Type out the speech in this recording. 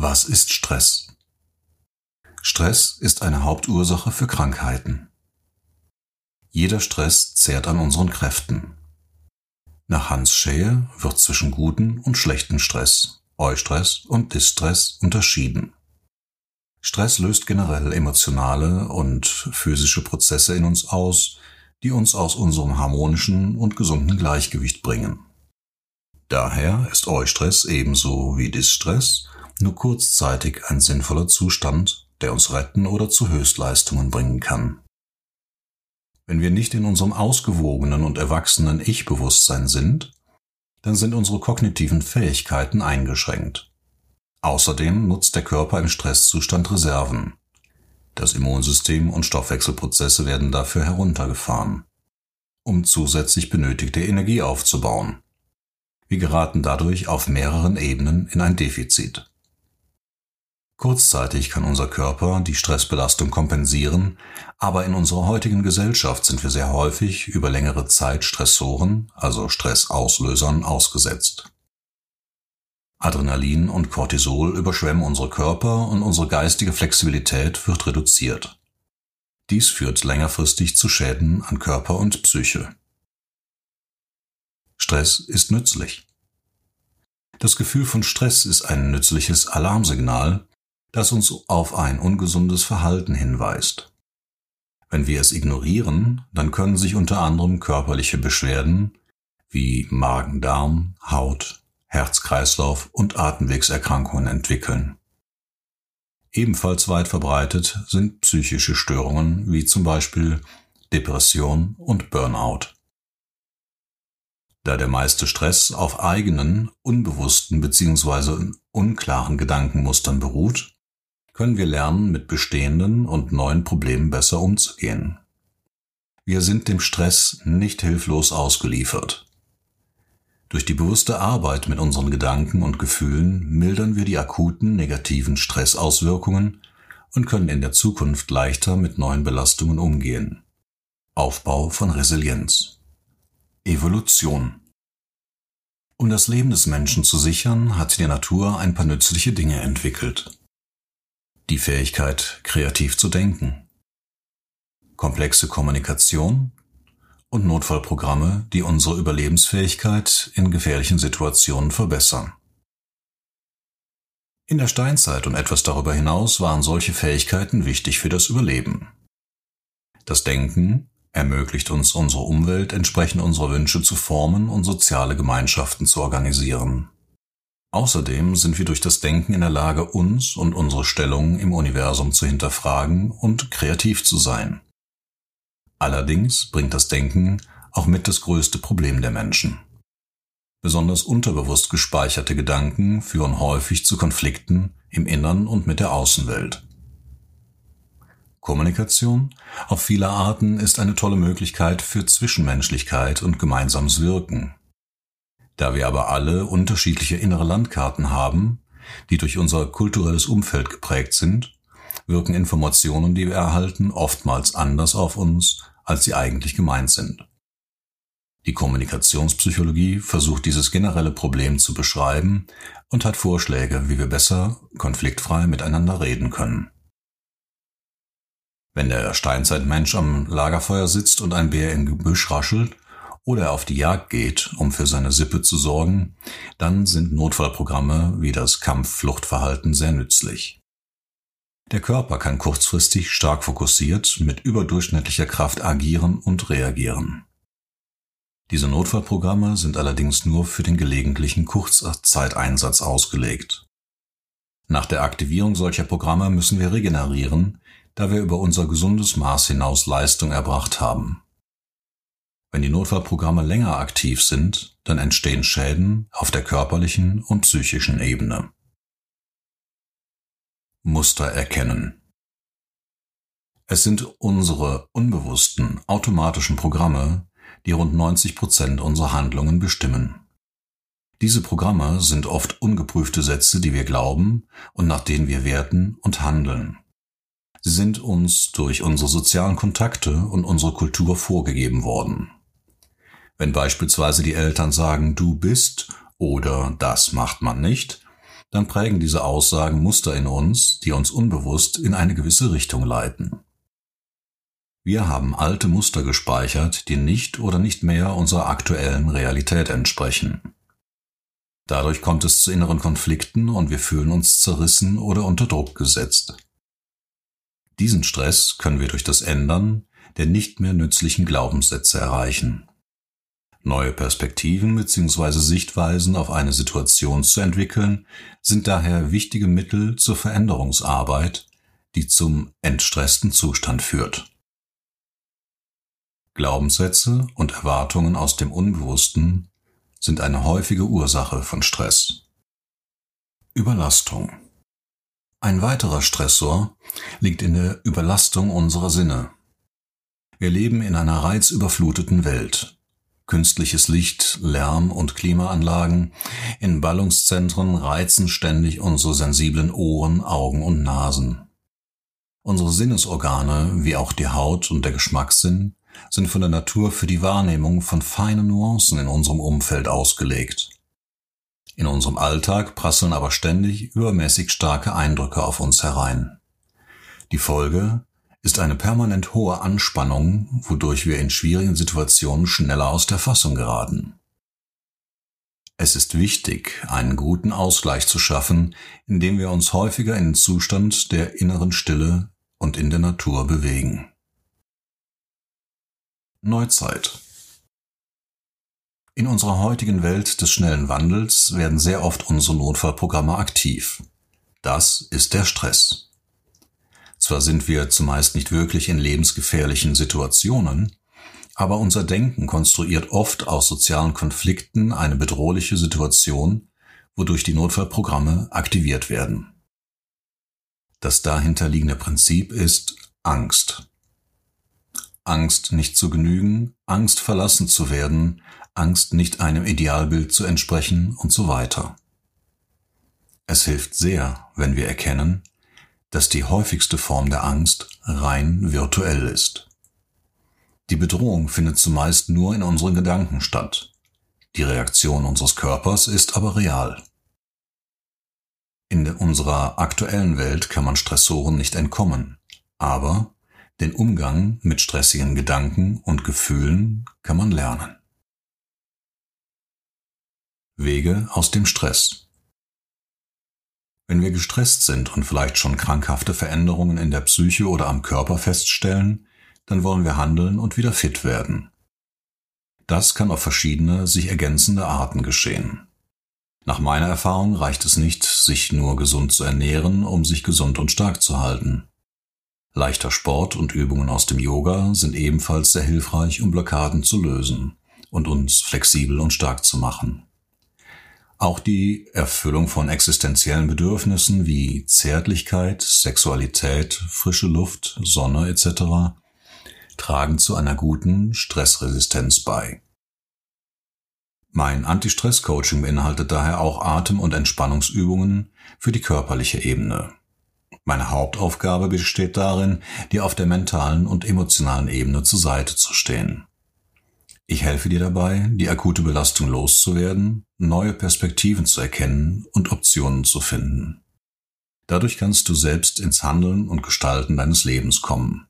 Was ist Stress? Stress ist eine Hauptursache für Krankheiten. Jeder Stress zehrt an unseren Kräften. Nach Hans Scheer wird zwischen guten und schlechten Stress, Eustress und Distress unterschieden. Stress löst generell emotionale und physische Prozesse in uns aus, die uns aus unserem harmonischen und gesunden Gleichgewicht bringen. Daher ist Eustress ebenso wie Distress nur kurzzeitig ein sinnvoller Zustand, der uns retten oder zu Höchstleistungen bringen kann. Wenn wir nicht in unserem ausgewogenen und erwachsenen Ich-Bewusstsein sind, dann sind unsere kognitiven Fähigkeiten eingeschränkt. Außerdem nutzt der Körper im Stresszustand Reserven. Das Immunsystem und Stoffwechselprozesse werden dafür heruntergefahren, um zusätzlich benötigte Energie aufzubauen. Wir geraten dadurch auf mehreren Ebenen in ein Defizit. Kurzzeitig kann unser Körper die Stressbelastung kompensieren, aber in unserer heutigen Gesellschaft sind wir sehr häufig über längere Zeit Stressoren, also Stressauslösern, ausgesetzt. Adrenalin und Cortisol überschwemmen unsere Körper und unsere geistige Flexibilität wird reduziert. Dies führt längerfristig zu Schäden an Körper und Psyche. Stress ist nützlich. Das Gefühl von Stress ist ein nützliches Alarmsignal, das uns auf ein ungesundes Verhalten hinweist. Wenn wir es ignorieren, dann können sich unter anderem körperliche Beschwerden wie Magen-Darm, Haut, Herz-Kreislauf und Atemwegserkrankungen entwickeln. Ebenfalls weit verbreitet sind psychische Störungen wie zum Beispiel Depression und Burnout. Da der meiste Stress auf eigenen, unbewussten bzw. unklaren Gedankenmustern beruht, können wir lernen, mit bestehenden und neuen Problemen besser umzugehen. Wir sind dem Stress nicht hilflos ausgeliefert. Durch die bewusste Arbeit mit unseren Gedanken und Gefühlen mildern wir die akuten negativen Stressauswirkungen und können in der Zukunft leichter mit neuen Belastungen umgehen. Aufbau von Resilienz. Evolution. Um das Leben des Menschen zu sichern, hat die Natur ein paar nützliche Dinge entwickelt die Fähigkeit, kreativ zu denken, komplexe Kommunikation und Notfallprogramme, die unsere Überlebensfähigkeit in gefährlichen Situationen verbessern. In der Steinzeit und etwas darüber hinaus waren solche Fähigkeiten wichtig für das Überleben. Das Denken ermöglicht uns, unsere Umwelt entsprechend unserer Wünsche zu formen und soziale Gemeinschaften zu organisieren. Außerdem sind wir durch das Denken in der Lage, uns und unsere Stellung im Universum zu hinterfragen und kreativ zu sein. Allerdings bringt das Denken auch mit das größte Problem der Menschen. Besonders unterbewusst gespeicherte Gedanken führen häufig zu Konflikten im Innern und mit der Außenwelt. Kommunikation auf viele Arten ist eine tolle Möglichkeit für Zwischenmenschlichkeit und gemeinsames Wirken. Da wir aber alle unterschiedliche innere Landkarten haben, die durch unser kulturelles Umfeld geprägt sind, wirken Informationen, die wir erhalten, oftmals anders auf uns, als sie eigentlich gemeint sind. Die Kommunikationspsychologie versucht dieses generelle Problem zu beschreiben und hat Vorschläge, wie wir besser konfliktfrei miteinander reden können. Wenn der Steinzeitmensch am Lagerfeuer sitzt und ein Bär im Gebüsch raschelt, oder auf die Jagd geht, um für seine Sippe zu sorgen, dann sind Notfallprogramme wie das Kampf-Fluchtverhalten sehr nützlich. Der Körper kann kurzfristig stark fokussiert mit überdurchschnittlicher Kraft agieren und reagieren. Diese Notfallprogramme sind allerdings nur für den gelegentlichen Kurzzeiteinsatz ausgelegt. Nach der Aktivierung solcher Programme müssen wir regenerieren, da wir über unser gesundes Maß hinaus Leistung erbracht haben. Wenn die Notfallprogramme länger aktiv sind, dann entstehen Schäden auf der körperlichen und psychischen Ebene. Muster erkennen. Es sind unsere unbewussten, automatischen Programme, die rund 90 Prozent unserer Handlungen bestimmen. Diese Programme sind oft ungeprüfte Sätze, die wir glauben und nach denen wir werten und handeln. Sie sind uns durch unsere sozialen Kontakte und unsere Kultur vorgegeben worden. Wenn beispielsweise die Eltern sagen, du bist oder das macht man nicht, dann prägen diese Aussagen Muster in uns, die uns unbewusst in eine gewisse Richtung leiten. Wir haben alte Muster gespeichert, die nicht oder nicht mehr unserer aktuellen Realität entsprechen. Dadurch kommt es zu inneren Konflikten und wir fühlen uns zerrissen oder unter Druck gesetzt. Diesen Stress können wir durch das Ändern der nicht mehr nützlichen Glaubenssätze erreichen. Neue Perspektiven bzw. Sichtweisen auf eine Situation zu entwickeln, sind daher wichtige Mittel zur Veränderungsarbeit, die zum entstressten Zustand führt. Glaubenssätze und Erwartungen aus dem Unbewussten sind eine häufige Ursache von Stress. Überlastung. Ein weiterer Stressor liegt in der Überlastung unserer Sinne. Wir leben in einer reizüberfluteten Welt. Künstliches Licht, Lärm und Klimaanlagen in Ballungszentren reizen ständig unsere sensiblen Ohren, Augen und Nasen. Unsere Sinnesorgane, wie auch die Haut und der Geschmackssinn, sind von der Natur für die Wahrnehmung von feinen Nuancen in unserem Umfeld ausgelegt. In unserem Alltag prasseln aber ständig übermäßig starke Eindrücke auf uns herein. Die Folge ist eine permanent hohe Anspannung, wodurch wir in schwierigen Situationen schneller aus der Fassung geraten. Es ist wichtig, einen guten Ausgleich zu schaffen, indem wir uns häufiger in den Zustand der inneren Stille und in der Natur bewegen. Neuzeit In unserer heutigen Welt des schnellen Wandels werden sehr oft unsere Notfallprogramme aktiv. Das ist der Stress. Zwar sind wir zumeist nicht wirklich in lebensgefährlichen Situationen, aber unser Denken konstruiert oft aus sozialen Konflikten eine bedrohliche Situation, wodurch die Notfallprogramme aktiviert werden. Das dahinterliegende Prinzip ist Angst. Angst nicht zu genügen, Angst verlassen zu werden, Angst nicht einem Idealbild zu entsprechen und so weiter. Es hilft sehr, wenn wir erkennen, dass die häufigste Form der Angst rein virtuell ist. Die Bedrohung findet zumeist nur in unseren Gedanken statt. Die Reaktion unseres Körpers ist aber real. In unserer aktuellen Welt kann man Stressoren nicht entkommen, aber den Umgang mit stressigen Gedanken und Gefühlen kann man lernen. Wege aus dem Stress wenn wir gestresst sind und vielleicht schon krankhafte Veränderungen in der Psyche oder am Körper feststellen, dann wollen wir handeln und wieder fit werden. Das kann auf verschiedene, sich ergänzende Arten geschehen. Nach meiner Erfahrung reicht es nicht, sich nur gesund zu ernähren, um sich gesund und stark zu halten. Leichter Sport und Übungen aus dem Yoga sind ebenfalls sehr hilfreich, um Blockaden zu lösen und uns flexibel und stark zu machen. Auch die Erfüllung von existenziellen Bedürfnissen wie Zärtlichkeit, Sexualität, frische Luft, Sonne etc. tragen zu einer guten Stressresistenz bei. Mein Anti-Stress-Coaching beinhaltet daher auch Atem- und Entspannungsübungen für die körperliche Ebene. Meine Hauptaufgabe besteht darin, dir auf der mentalen und emotionalen Ebene zur Seite zu stehen. Ich helfe dir dabei, die akute Belastung loszuwerden, neue Perspektiven zu erkennen und Optionen zu finden. Dadurch kannst du selbst ins Handeln und Gestalten deines Lebens kommen.